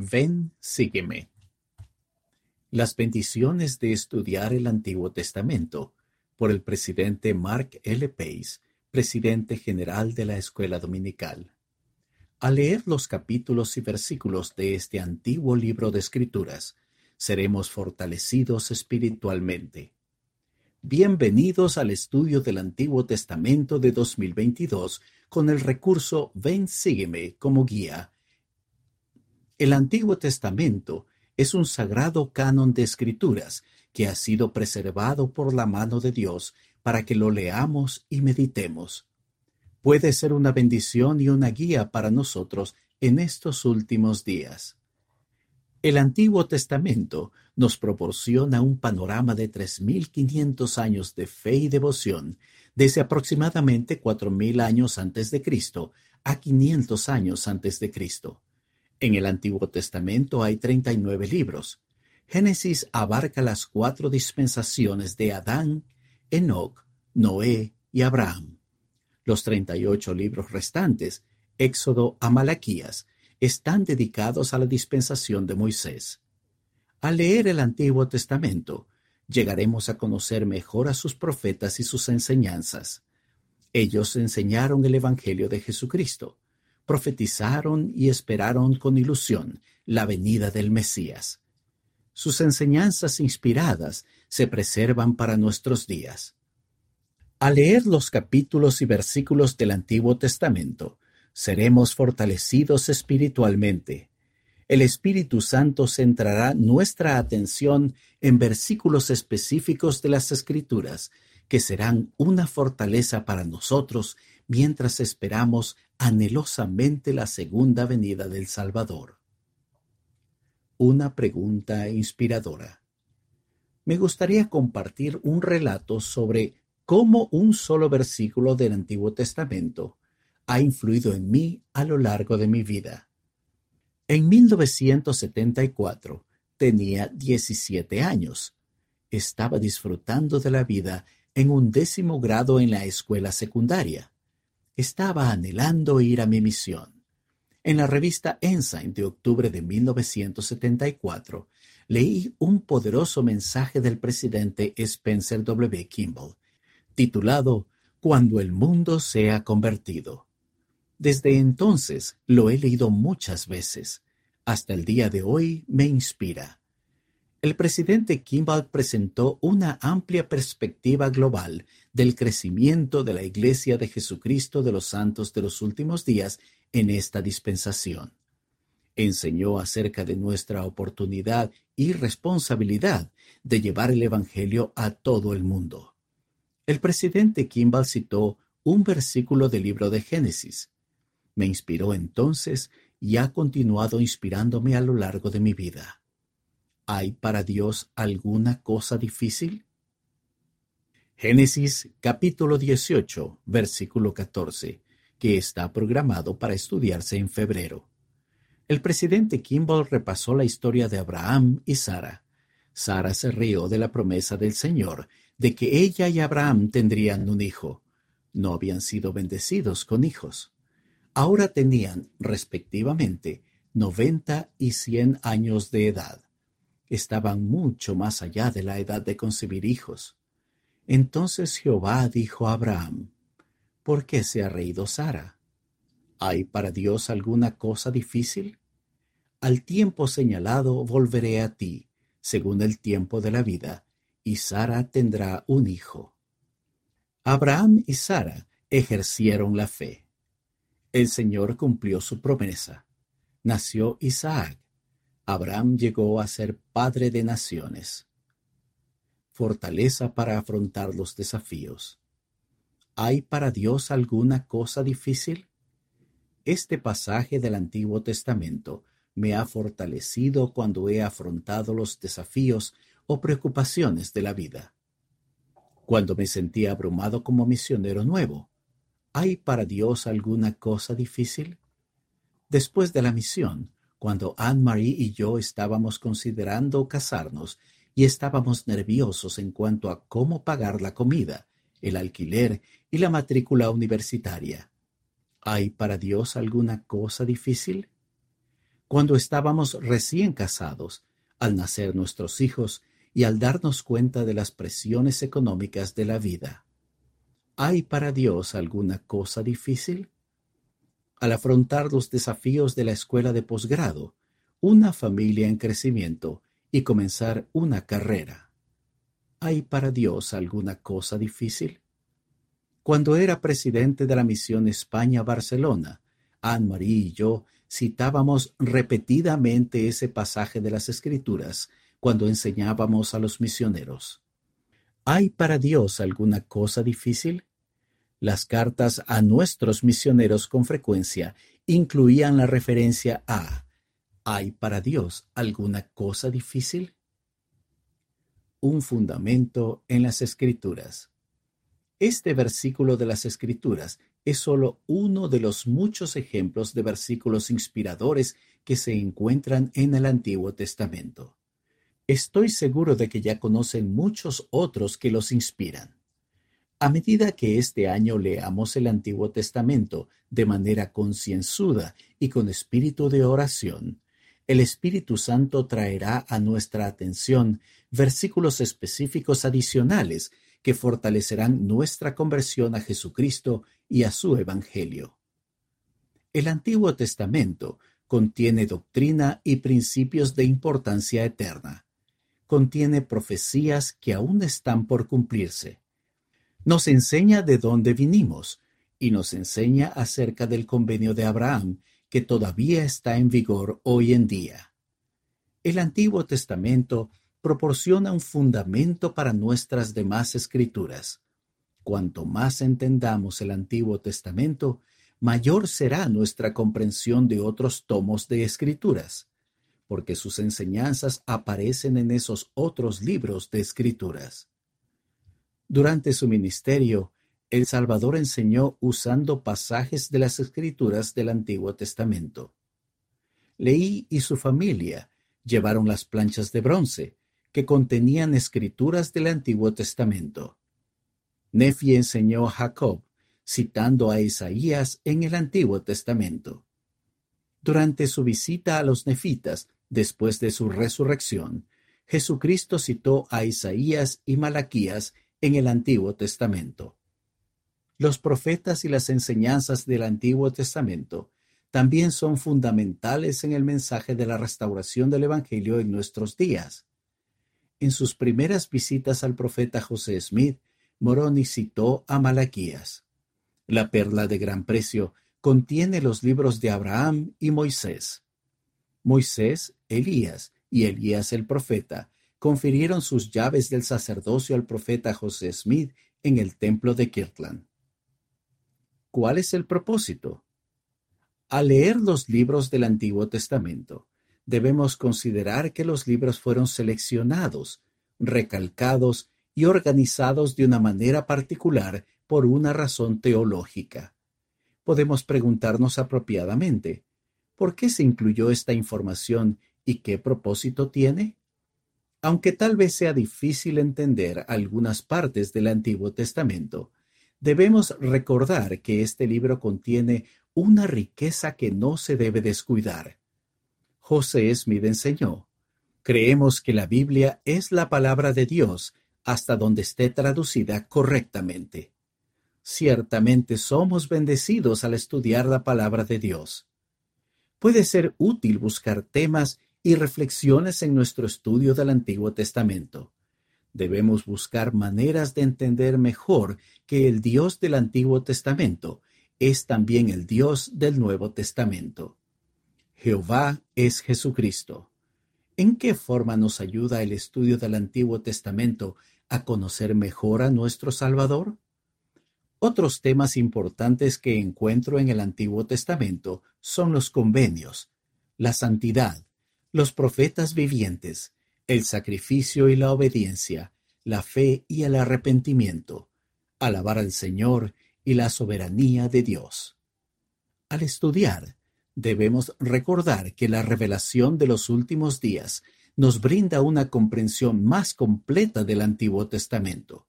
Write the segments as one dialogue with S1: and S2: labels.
S1: Ven, sígueme. Las bendiciones de estudiar el Antiguo Testamento por el presidente Mark L. Pace, presidente general de la Escuela Dominical. Al leer los capítulos y versículos de este antiguo libro de Escrituras, seremos fortalecidos espiritualmente. Bienvenidos al estudio del Antiguo Testamento de 2022 con el recurso Ven, sígueme como guía el Antiguo Testamento es un sagrado canon de escrituras que ha sido preservado por la mano de Dios para que lo leamos y meditemos. Puede ser una bendición y una guía para nosotros en estos últimos días. El Antiguo Testamento nos proporciona un panorama de 3.500 años de fe y devoción, desde aproximadamente 4.000 años antes de Cristo a 500 años antes de Cristo. En el Antiguo Testamento hay 39 libros. Génesis abarca las cuatro dispensaciones de Adán, Enoc, Noé y Abraham. Los 38 libros restantes, Éxodo a Malaquías, están dedicados a la dispensación de Moisés. Al leer el Antiguo Testamento, llegaremos a conocer mejor a sus profetas y sus enseñanzas. Ellos enseñaron el Evangelio de Jesucristo profetizaron y esperaron con ilusión la venida del Mesías. Sus enseñanzas inspiradas se preservan para nuestros días. Al leer los capítulos y versículos del Antiguo Testamento, seremos fortalecidos espiritualmente. El Espíritu Santo centrará nuestra atención en versículos específicos de las Escrituras, que serán una fortaleza para nosotros mientras esperamos anhelosamente la segunda venida del Salvador. Una pregunta inspiradora. Me gustaría compartir un relato sobre cómo un solo versículo del Antiguo Testamento ha influido en mí a lo largo de mi vida. En 1974 tenía 17 años. Estaba disfrutando de la vida en un décimo grado en la escuela secundaria estaba anhelando ir a mi misión. En la revista Ensign de octubre de 1974, leí un poderoso mensaje del presidente Spencer W. Kimball, titulado Cuando el mundo sea convertido. Desde entonces lo he leído muchas veces. Hasta el día de hoy me inspira. El presidente Kimball presentó una amplia perspectiva global del crecimiento de la Iglesia de Jesucristo de los Santos de los Últimos Días en esta dispensación. Enseñó acerca de nuestra oportunidad y responsabilidad de llevar el Evangelio a todo el mundo. El presidente Kimball citó un versículo del libro de Génesis. Me inspiró entonces y ha continuado inspirándome a lo largo de mi vida. ¿Hay para Dios alguna cosa difícil? Génesis capítulo 18, versículo 14, que está programado para estudiarse en febrero. El presidente Kimball repasó la historia de Abraham y Sara. Sara se rió de la promesa del Señor de que ella y Abraham tendrían un hijo. No habían sido bendecidos con hijos. Ahora tenían, respectivamente, noventa y cien años de edad estaban mucho más allá de la edad de concebir hijos. Entonces Jehová dijo a Abraham, ¿por qué se ha reído Sara? ¿Hay para Dios alguna cosa difícil? Al tiempo señalado volveré a ti, según el tiempo de la vida, y Sara tendrá un hijo. Abraham y Sara ejercieron la fe. El Señor cumplió su promesa. Nació Isaac Abraham llegó a ser padre de naciones. Fortaleza para afrontar los desafíos. ¿Hay para Dios alguna cosa difícil? Este pasaje del Antiguo Testamento me ha fortalecido cuando he afrontado los desafíos o preocupaciones de la vida. Cuando me sentí abrumado como misionero nuevo, ¿hay para Dios alguna cosa difícil? Después de la misión, cuando Anne-Marie y yo estábamos considerando casarnos y estábamos nerviosos en cuanto a cómo pagar la comida, el alquiler y la matrícula universitaria. ¿Hay para Dios alguna cosa difícil? cuando estábamos recién casados, al nacer nuestros hijos y al darnos cuenta de las presiones económicas de la vida. ¿Hay para Dios alguna cosa difícil? Al afrontar los desafíos de la escuela de posgrado, una familia en crecimiento y comenzar una carrera. ¿Hay para Dios alguna cosa difícil? Cuando era presidente de la misión España-Barcelona, Anne-Marie y yo citábamos repetidamente ese pasaje de las Escrituras cuando enseñábamos a los misioneros. ¿Hay para Dios alguna cosa difícil? Las cartas a nuestros misioneros con frecuencia incluían la referencia a ¿Hay para Dios alguna cosa difícil? Un fundamento en las Escrituras. Este versículo de las Escrituras es solo uno de los muchos ejemplos de versículos inspiradores que se encuentran en el Antiguo Testamento. Estoy seguro de que ya conocen muchos otros que los inspiran. A medida que este año leamos el Antiguo Testamento de manera concienzuda y con espíritu de oración, el Espíritu Santo traerá a nuestra atención versículos específicos adicionales que fortalecerán nuestra conversión a Jesucristo y a su Evangelio. El Antiguo Testamento contiene doctrina y principios de importancia eterna contiene profecías que aún están por cumplirse. Nos enseña de dónde vinimos y nos enseña acerca del convenio de Abraham que todavía está en vigor hoy en día. El Antiguo Testamento proporciona un fundamento para nuestras demás escrituras. Cuanto más entendamos el Antiguo Testamento, mayor será nuestra comprensión de otros tomos de escrituras porque sus enseñanzas aparecen en esos otros libros de escrituras. Durante su ministerio, el Salvador enseñó usando pasajes de las escrituras del Antiguo Testamento. Leí y su familia llevaron las planchas de bronce que contenían escrituras del Antiguo Testamento. Nefi enseñó a Jacob, citando a Isaías en el Antiguo Testamento. Durante su visita a los nefitas, Después de su resurrección, Jesucristo citó a Isaías y Malaquías en el Antiguo Testamento. Los profetas y las enseñanzas del Antiguo Testamento también son fundamentales en el mensaje de la restauración del Evangelio en nuestros días. En sus primeras visitas al profeta José Smith, Moroni citó a Malaquías. La perla de gran precio contiene los libros de Abraham y Moisés. Moisés, Elías y Elías el profeta confirieron sus llaves del sacerdocio al profeta José Smith en el templo de Kirtland. ¿Cuál es el propósito? Al leer los libros del Antiguo Testamento, debemos considerar que los libros fueron seleccionados, recalcados y organizados de una manera particular por una razón teológica. Podemos preguntarnos apropiadamente, ¿Por qué se incluyó esta información y qué propósito tiene? Aunque tal vez sea difícil entender algunas partes del Antiguo Testamento, debemos recordar que este libro contiene una riqueza que no se debe descuidar. José Smith enseñó, creemos que la Biblia es la palabra de Dios hasta donde esté traducida correctamente. Ciertamente somos bendecidos al estudiar la palabra de Dios puede ser útil buscar temas y reflexiones en nuestro estudio del Antiguo Testamento. Debemos buscar maneras de entender mejor que el Dios del Antiguo Testamento es también el Dios del Nuevo Testamento. Jehová es Jesucristo. ¿En qué forma nos ayuda el estudio del Antiguo Testamento a conocer mejor a nuestro Salvador? Otros temas importantes que encuentro en el Antiguo Testamento son los convenios, la santidad, los profetas vivientes, el sacrificio y la obediencia, la fe y el arrepentimiento, alabar al Señor y la soberanía de Dios. Al estudiar, debemos recordar que la revelación de los últimos días nos brinda una comprensión más completa del Antiguo Testamento.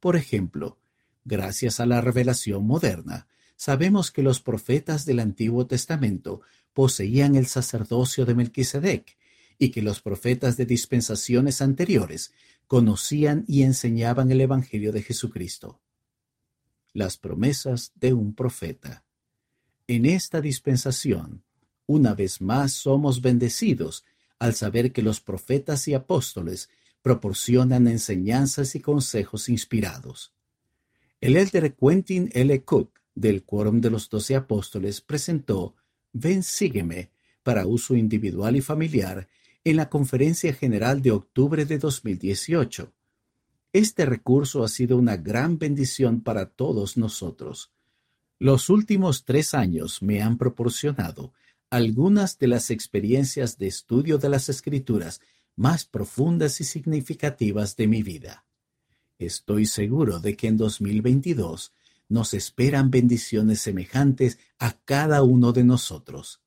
S1: Por ejemplo, Gracias a la revelación moderna, sabemos que los profetas del Antiguo Testamento poseían el sacerdocio de Melquisedec y que los profetas de dispensaciones anteriores conocían y enseñaban el Evangelio de Jesucristo. Las promesas de un profeta. En esta dispensación, una vez más somos bendecidos al saber que los profetas y apóstoles proporcionan enseñanzas y consejos inspirados. El elder Quentin L. Cook, del Quórum de los Doce Apóstoles, presentó Ven, sígueme, para uso individual y familiar, en la Conferencia General de octubre de 2018. Este recurso ha sido una gran bendición para todos nosotros. Los últimos tres años me han proporcionado algunas de las experiencias de estudio de las escrituras más profundas y significativas de mi vida. Estoy seguro de que en 2022 nos esperan bendiciones semejantes a cada uno de nosotros.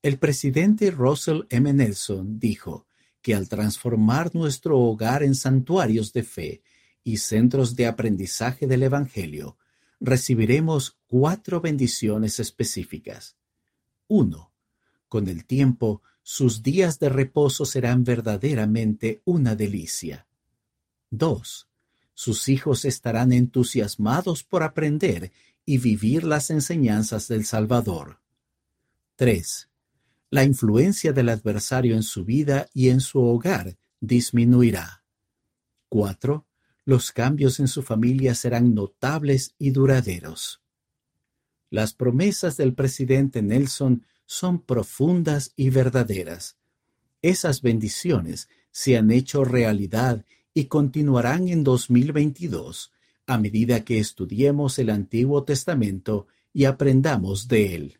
S1: El presidente Russell M. Nelson dijo que al transformar nuestro hogar en santuarios de fe y centros de aprendizaje del Evangelio, recibiremos cuatro bendiciones específicas. 1. Con el tiempo, sus días de reposo serán verdaderamente una delicia. 2. Sus hijos estarán entusiasmados por aprender y vivir las enseñanzas del Salvador. 3. La influencia del adversario en su vida y en su hogar disminuirá. 4. Los cambios en su familia serán notables y duraderos. Las promesas del presidente Nelson son profundas y verdaderas. Esas bendiciones se han hecho realidad y continuarán en 2022 a medida que estudiemos el Antiguo Testamento y aprendamos de él.